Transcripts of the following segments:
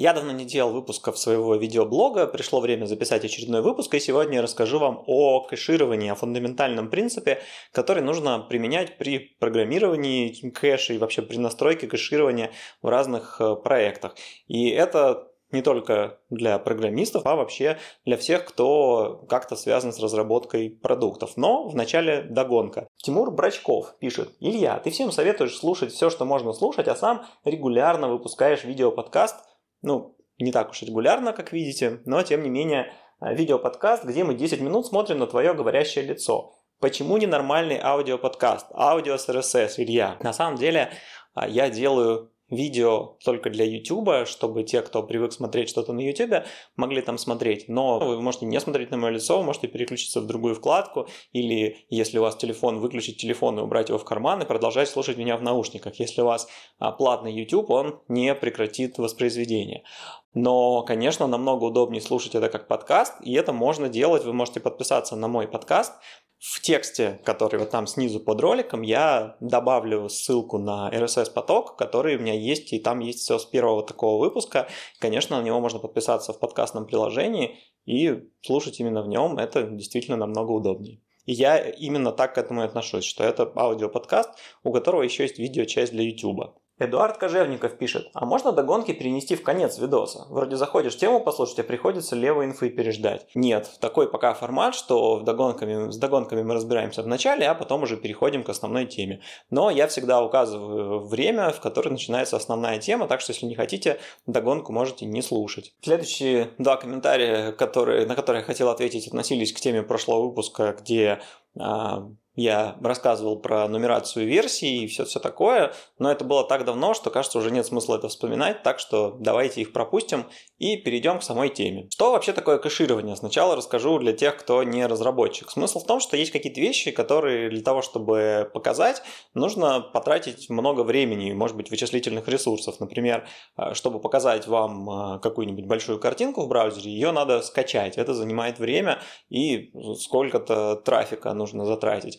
Я давно не делал выпусков своего видеоблога, пришло время записать очередной выпуск, и сегодня я расскажу вам о кэшировании, о фундаментальном принципе, который нужно применять при программировании кэша и вообще при настройке кэширования в разных э, проектах. И это не только для программистов, а вообще для всех, кто как-то связан с разработкой продуктов. Но вначале догонка. Тимур Брачков пишет, Илья, ты всем советуешь слушать все, что можно слушать, а сам регулярно выпускаешь видеоподкаст ну, не так уж регулярно, как видите, но тем не менее э, видеоподкаст, где мы 10 минут смотрим на твое говорящее лицо. Почему не нормальный аудиоподкаст? Аудио с RSS, Илья. На самом деле а, я делаю видео только для YouTube, чтобы те, кто привык смотреть что-то на YouTube, могли там смотреть. Но вы можете не смотреть на мое лицо, вы можете переключиться в другую вкладку, или если у вас телефон, выключить телефон и убрать его в карман и продолжать слушать меня в наушниках. Если у вас а, платный YouTube, он не прекратит воспроизведение. Но, конечно, намного удобнее слушать это как подкаст, и это можно делать. Вы можете подписаться на мой подкаст, в тексте, который вот там снизу под роликом, я добавлю ссылку на RSS-поток, который у меня есть, и там есть все с первого такого выпуска. Конечно, на него можно подписаться в подкастном приложении и слушать именно в нем. Это действительно намного удобнее. И я именно так к этому и отношусь, что это аудиоподкаст, у которого еще есть видеочасть для YouTube. Эдуард Кожевников пишет, а можно догонки перенести в конец видоса? Вроде заходишь тему послушать, а приходится левой инфы переждать. Нет, такой пока формат, что в догонками, с догонками мы разбираемся в начале, а потом уже переходим к основной теме. Но я всегда указываю время, в которое начинается основная тема, так что если не хотите, догонку можете не слушать. Следующие два комментария, которые, на которые я хотел ответить, относились к теме прошлого выпуска, где а, я рассказывал про нумерацию версий и все, все такое, но это было так давно, что кажется уже нет смысла это вспоминать, так что давайте их пропустим и перейдем к самой теме. Что вообще такое кэширование? Сначала расскажу для тех, кто не разработчик. Смысл в том, что есть какие-то вещи, которые для того, чтобы показать, нужно потратить много времени, может быть, вычислительных ресурсов. Например, э, чтобы показать вам э, какую-нибудь большую картинку в браузере, ее надо скачать. Это занимает время и сколько-то трафика нужно затратить.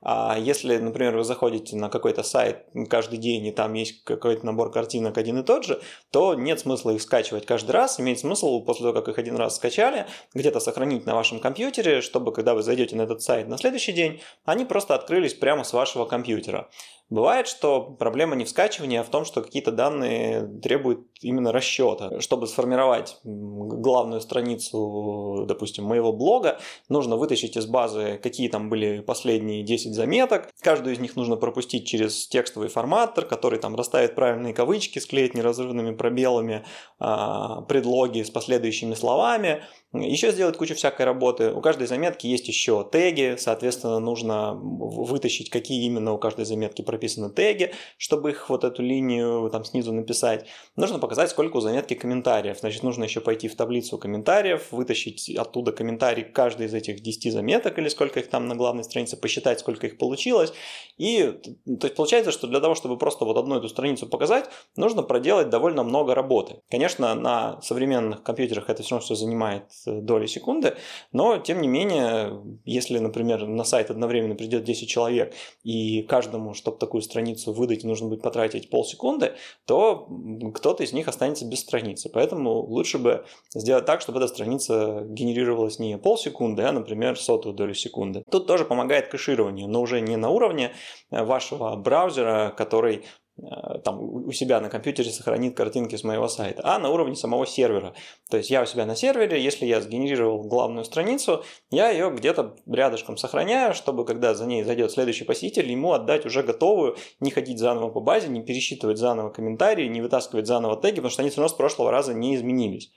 А если, например, вы заходите на какой-то сайт каждый день, и там есть какой-то набор картинок один и тот же, то нет смысла их скачивать каждый раз. Имеет смысл после того, как их один раз скачали, где-то сохранить на вашем компьютере, чтобы когда вы зайдете на этот сайт на следующий день, они просто открылись прямо с вашего компьютера. Бывает, что проблема не в скачивании, а в том, что какие-то данные требуют именно расчета. Чтобы сформировать главную страницу, допустим, моего блога, нужно вытащить из базы, какие там были последние 10 заметок. Каждую из них нужно пропустить через текстовый форматор, который там расставит правильные кавычки, склеит неразрывными пробелами, а, предлоги с последующими словами, еще сделать кучу всякой работы. У каждой заметки есть еще теги, соответственно, нужно вытащить, какие именно у каждой заметки прописаны теги, чтобы их вот эту линию там снизу написать. Нужно показать, сколько у заметки комментариев. Значит, нужно еще пойти в таблицу комментариев, вытащить оттуда комментарий каждой из этих 10 заметок или сколько их там на главной странице, посчитать, сколько их получилось. И то есть получается, что для того, чтобы просто вот одну эту страницу показать, нужно проделать довольно много работы. Конечно, на современных компьютерах это все равно все занимает доли секунды, но тем не менее, если, например, на сайт одновременно придет 10 человек, и каждому, чтобы такую страницу выдать, нужно будет потратить полсекунды, то кто-то из них останется без страницы. Поэтому лучше бы сделать так, чтобы эта страница генерировалась не полсекунды, а, например, сотую долю секунды. Тут тоже помогает кэширование, но уже не на уровне вашего браузера, который там у себя на компьютере сохранит картинки с моего сайта, а на уровне самого сервера. То есть я у себя на сервере, если я сгенерировал главную страницу, я ее где-то рядышком сохраняю, чтобы когда за ней зайдет следующий посетитель, ему отдать уже готовую, не ходить заново по базе, не пересчитывать заново комментарии, не вытаскивать заново теги, потому что они все равно с прошлого раза не изменились.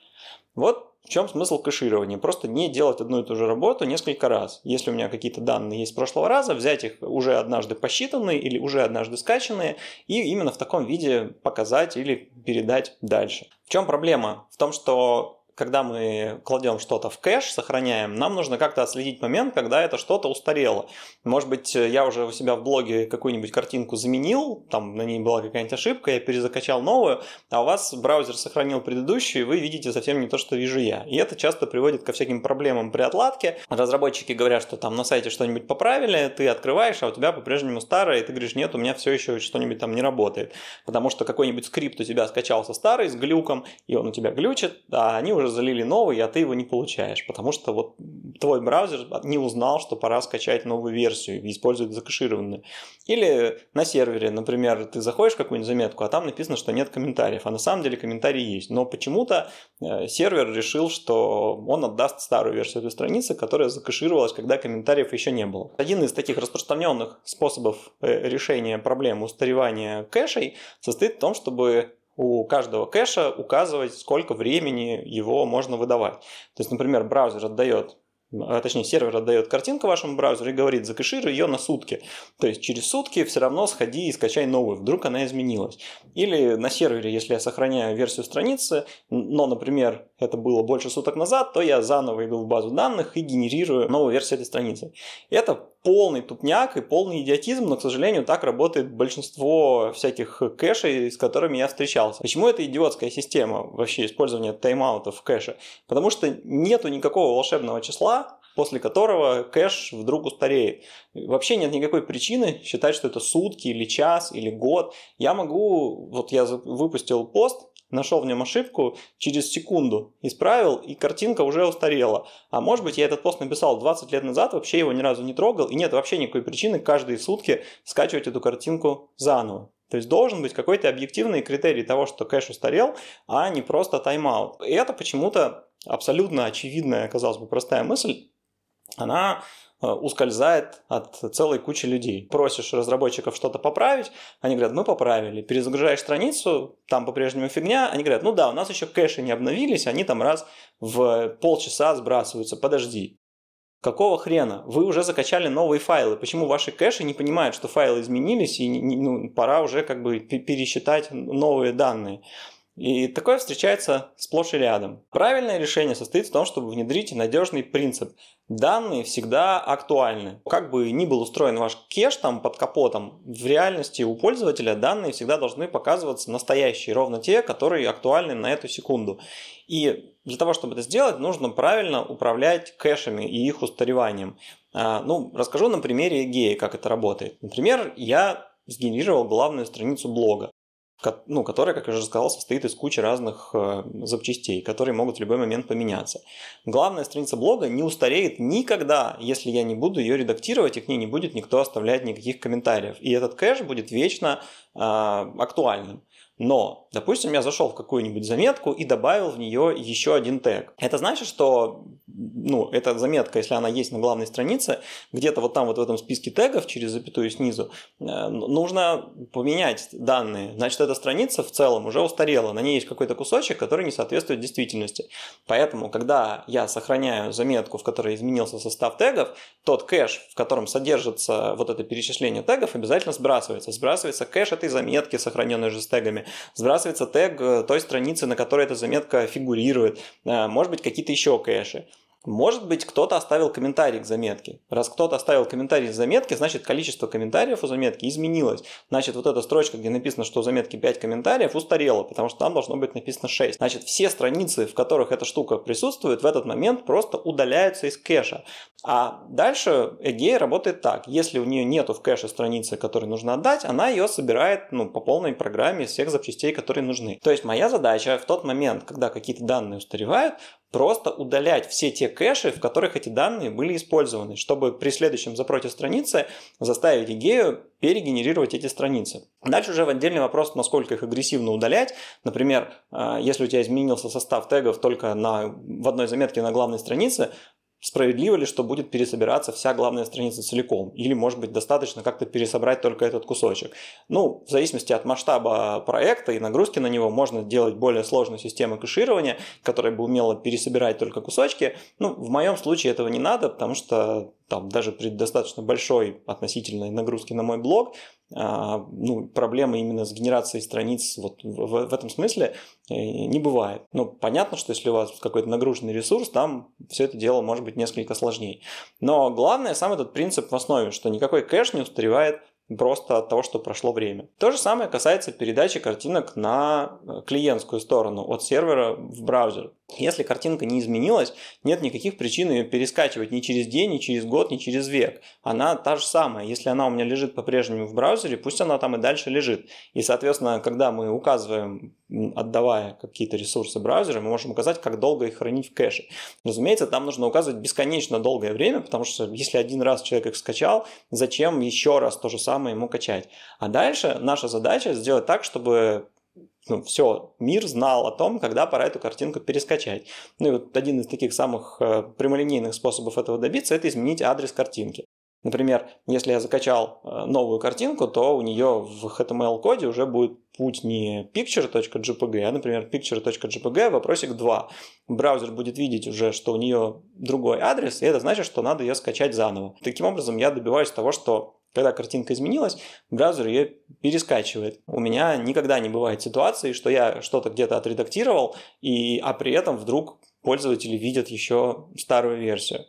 Вот в чем смысл кэширования? Просто не делать одну и ту же работу несколько раз. Если у меня какие-то данные есть с прошлого раза, взять их уже однажды посчитанные или уже однажды скачанные и именно в таком виде показать или передать дальше. В чем проблема? В том, что когда мы кладем что-то в кэш, сохраняем, нам нужно как-то отследить момент, когда это что-то устарело. Может быть, я уже у себя в блоге какую-нибудь картинку заменил, там на ней была какая-нибудь ошибка, я перезакачал новую, а у вас браузер сохранил предыдущую, и вы видите совсем не то, что вижу я. И это часто приводит ко всяким проблемам при отладке. Разработчики говорят, что там на сайте что-нибудь поправили, ты открываешь, а у тебя по-прежнему старое, и ты говоришь, нет, у меня все еще что-нибудь там не работает. Потому что какой-нибудь скрипт у тебя скачался старый с глюком, и он у тебя глючит, а они уже залили новый, а ты его не получаешь, потому что вот твой браузер не узнал, что пора скачать новую версию и использовать закэшированную. Или на сервере, например, ты заходишь в какую-нибудь заметку, а там написано, что нет комментариев, а на самом деле комментарии есть. Но почему-то э, сервер решил, что он отдаст старую версию этой страницы, которая закэшировалась, когда комментариев еще не было. Один из таких распространенных способов э, решения проблемы устаревания кэшей состоит в том, чтобы у каждого кэша указывать, сколько времени его можно выдавать. То есть, например, браузер отдает а, точнее сервер отдает картинку вашему браузеру и говорит, закэшируй ее на сутки. То есть через сутки все равно сходи и скачай новую, вдруг она изменилась. Или на сервере, если я сохраняю версию страницы, но, например, это было больше суток назад, то я заново иду в базу данных и генерирую новую версию этой страницы. Это полный тупняк и полный идиотизм, но, к сожалению, так работает большинство всяких кэшей, с которыми я встречался. Почему это идиотская система вообще использования тайм-аутов в кэше? Потому что нету никакого волшебного числа, после которого кэш вдруг устареет. Вообще нет никакой причины считать, что это сутки или час или год. Я могу, вот я выпустил пост, нашел в нем ошибку, через секунду исправил, и картинка уже устарела. А может быть, я этот пост написал 20 лет назад, вообще его ни разу не трогал, и нет вообще никакой причины каждые сутки скачивать эту картинку заново. То есть должен быть какой-то объективный критерий того, что кэш устарел, а не просто тайм-аут. И это почему-то абсолютно очевидная, казалось бы, простая мысль, она ускользает от целой кучи людей. Просишь разработчиков что-то поправить, они говорят, мы поправили. Перезагружаешь страницу, там по-прежнему фигня, они говорят, ну да, у нас еще кэши не обновились, они там раз в полчаса сбрасываются, подожди. Какого хрена? Вы уже закачали новые файлы. Почему ваши кэши не понимают, что файлы изменились и ну, пора уже как бы пересчитать новые данные? И такое встречается сплошь и рядом. Правильное решение состоит в том, чтобы внедрить надежный принцип. Данные всегда актуальны. Как бы ни был устроен ваш кеш там под капотом, в реальности у пользователя данные всегда должны показываться настоящие, ровно те, которые актуальны на эту секунду. И для того, чтобы это сделать, нужно правильно управлять кэшами и их устареванием. А, ну, расскажу на примере Геи, как это работает. Например, я сгенерировал главную страницу блога ну, которая, как я уже сказал, состоит из кучи разных э, запчастей, которые могут в любой момент поменяться. Главная страница блога не устареет никогда, если я не буду ее редактировать, и к ней не будет никто оставлять никаких комментариев. И этот кэш будет вечно э, актуальным. Но, допустим, я зашел в какую-нибудь заметку и добавил в нее еще один тег. Это значит, что ну, эта заметка, если она есть на главной странице, где-то вот там вот в этом списке тегов через запятую снизу, э, нужно поменять данные. Значит, эта страница в целом уже устарела. На ней есть какой-то кусочек, который не соответствует действительности. Поэтому, когда я сохраняю заметку, в которой изменился состав тегов, тот кэш, в котором содержится вот это перечисление тегов, обязательно сбрасывается. Сбрасывается кэш этой заметки, сохраненной уже с тегами сбрасывается тег э, той страницы, на которой эта заметка фигурирует, э, может быть, какие-то еще кэши. Может быть, кто-то оставил комментарий к заметке. Раз кто-то оставил комментарий к заметке, значит, количество комментариев у заметки изменилось. Значит, вот эта строчка, где написано, что у заметки 5 комментариев, устарела, потому что там должно быть написано 6. Значит, все страницы, в которых эта штука присутствует, в этот момент просто удаляются из кэша. А дальше Эгей работает так. Если у нее нету в кэше страницы, которую нужно отдать, она ее собирает ну, по полной программе из всех запчастей, которые нужны. То есть моя задача в тот момент, когда какие-то данные устаревают, просто удалять все те кэши, в которых эти данные были использованы, чтобы при следующем запроте страницы заставить Игею перегенерировать эти страницы. Дальше уже в отдельный вопрос, насколько их агрессивно удалять. Например, а, если у тебя изменился состав тегов только на, в одной заметке на главной странице, справедливо ли, что будет пересобираться вся главная страница целиком? Или, может быть, достаточно как-то пересобрать только этот кусочек? Ну, в зависимости от масштаба проекта и нагрузки на него, можно делать более сложную систему кэширования, которая бы умела пересобирать только кусочки. Ну, в моем случае этого не надо, потому что там, даже при достаточно большой относительной нагрузке на мой блог, а, ну, проблемы именно с генерацией страниц вот в, в этом смысле э, не бывает. Ну, понятно, что если у вас какой-то нагруженный ресурс, там все это дело может быть несколько сложнее. Но главное, сам этот принцип в основе, что никакой кэш не устаревает просто от того, что прошло время. То же самое касается передачи картинок на э, клиентскую сторону от сервера в браузер. Если картинка не изменилась, нет никаких причин ее перескачивать ни через день, ни через год, ни через век. Она та же самая. Если она у меня лежит по-прежнему в браузере, пусть она там и дальше лежит. И, соответственно, когда мы указываем, отдавая какие-то ресурсы браузера, мы можем указать, как долго их хранить в кэше. Разумеется, там нужно указывать бесконечно долгое время, потому что если один раз человек их скачал, зачем еще раз то же самое ему качать? А дальше наша задача сделать так, чтобы ну, все, мир знал о том, когда пора эту картинку перескачать. Ну и вот один из таких самых э, прямолинейных способов этого добиться – это изменить адрес картинки. Например, если я закачал э, новую картинку, то у нее в HTML-коде уже будет путь не picture.jpg, а, например, picture.jpg, вопросик 2. Браузер будет видеть уже, что у нее другой адрес, и это значит, что надо ее скачать заново. Таким образом, я добиваюсь того, что когда картинка изменилась, браузер ее перескачивает. У меня никогда не бывает ситуации, что я что-то где-то отредактировал, и, а при этом вдруг пользователи видят еще старую версию.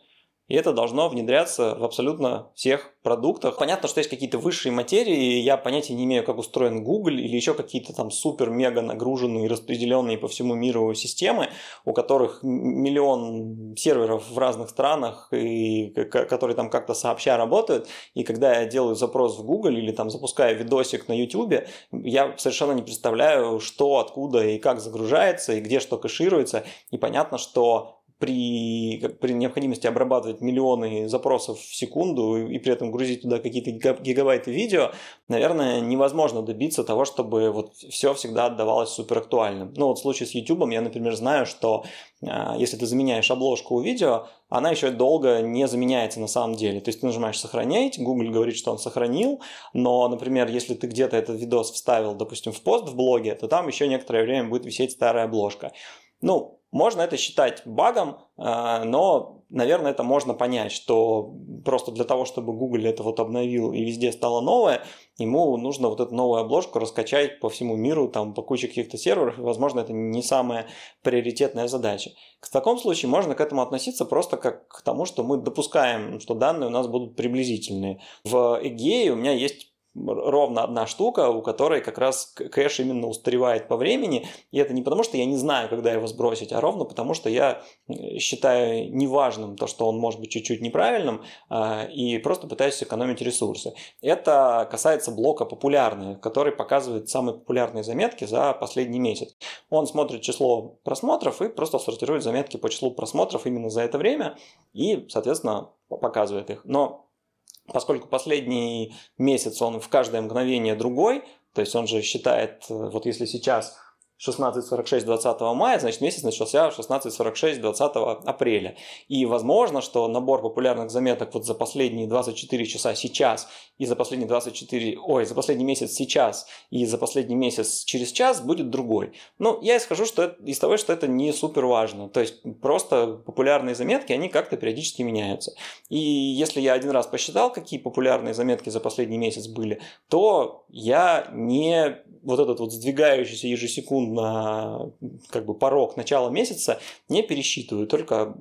И это должно внедряться в абсолютно всех продуктах. Понятно, что есть какие-то высшие материи, и я понятия не имею, как устроен Google или еще какие-то там супер-мега нагруженные, распределенные по всему миру системы, у которых миллион серверов в разных странах, и которые там как-то сообща работают. И когда я делаю запрос в Google или там запускаю видосик на YouTube, я совершенно не представляю, что, откуда и как загружается, и где что кэшируется. И понятно, что при, при необходимости обрабатывать миллионы запросов в секунду и при этом грузить туда какие-то гигабайты видео, наверное, невозможно добиться того, чтобы вот все всегда отдавалось супер актуальным. Ну вот в случае с YouTube я, например, знаю, что э, если ты заменяешь обложку у видео, она еще долго не заменяется на самом деле. То есть ты нажимаешь «Сохранять», Google говорит, что он сохранил, но, например, если ты где-то этот видос вставил, допустим, в пост в блоге, то там еще некоторое время будет висеть старая обложка. Ну, можно это считать багом, э, но, наверное, это можно понять, что просто для того, чтобы Google это вот обновил и везде стало новое, ему нужно вот эту новую обложку раскачать по всему миру, там, по куче каких-то серверов, и, возможно, это не самая приоритетная задача. В таком случае можно к этому относиться просто как к тому, что мы допускаем, что данные у нас будут приблизительные. В Egea у меня есть ровно одна штука, у которой как раз кэш именно устаревает по времени. И это не потому, что я не знаю, когда его сбросить, а ровно потому, что я считаю неважным то, что он может быть чуть-чуть неправильным, а, и просто пытаюсь сэкономить ресурсы. Это касается блока популярные, который показывает самые популярные заметки за последний месяц. Он смотрит число просмотров и просто сортирует заметки по числу просмотров именно за это время и, соответственно, показывает их. Но поскольку последний месяц он в каждое мгновение другой, то есть он же считает, э, вот если сейчас 16.46 20 мая, значит месяц начался 16.46 20 апреля. И возможно, что набор популярных заметок вот за последние 24 часа сейчас и за последние 24, ой, за последний месяц сейчас и за последний месяц через час будет другой. Ну, я исхожу что это, из того, что это не супер важно. То есть просто популярные заметки, они как-то периодически меняются. И если я один раз посчитал, какие популярные заметки за последний месяц были, то я не вот этот вот сдвигающийся ежесекундно как бы порог начала месяца не пересчитываю, только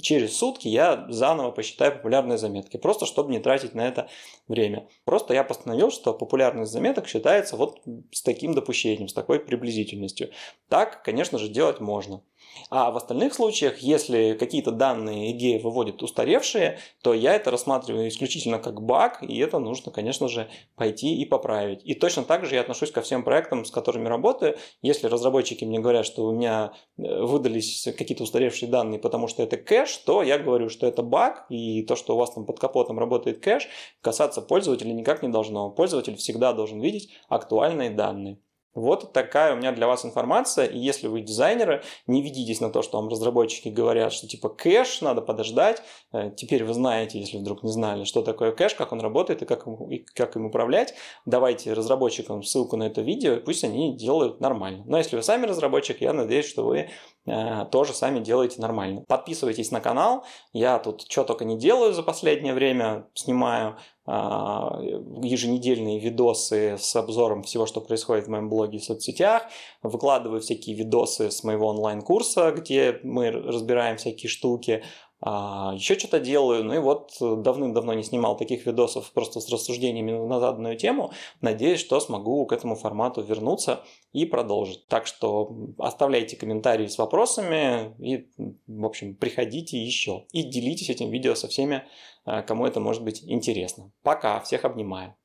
через сутки я заново посчитаю популярные заметки, просто чтобы не тратить на это время. Просто я постановил, что популярность заметок считается вот с таким допущением, с такой приблизительностью. Так, конечно же, делать можно. А в остальных случаях, если какие-то данные идеи выводят устаревшие, то я это рассматриваю исключительно как баг, и это нужно, конечно же, пойти и поправить. И точно так же я отношусь ко всем проектам, с которыми работаю. Если разработчики мне говорят, что у меня э, выдались какие-то устаревшие данные, потому что это кэш, то я говорю, что это баг, и то, что у вас там под капотом работает кэш, касаться пользователя никак не должно. Пользователь всегда должен видеть актуальные данные. Вот такая у меня для вас информация. И если вы дизайнеры, не ведитесь на то, что вам разработчики говорят, что типа кэш, надо подождать. Э, теперь вы знаете, если вдруг не знали, что такое кэш, как он работает и как, и как им управлять. Давайте разработчикам ссылку на это видео, пусть они делают нормально. Но если вы сами разработчик, я надеюсь, что вы э, тоже сами делаете нормально. Подписывайтесь на канал. Я тут что только не делаю за последнее время. Снимаю еженедельные видосы с обзором всего, что происходит в моем блоге и соцсетях, выкладываю всякие видосы с моего онлайн-курса, где мы разбираем всякие штуки, а, еще что-то делаю, ну и вот давным-давно не снимал таких видосов просто с рассуждениями на заданную тему, надеюсь, что смогу к этому формату вернуться и продолжить. Так что оставляйте комментарии с вопросами и, в общем, приходите еще и делитесь этим видео со всеми, а, кому это может быть интересно. Пока, всех обнимаю.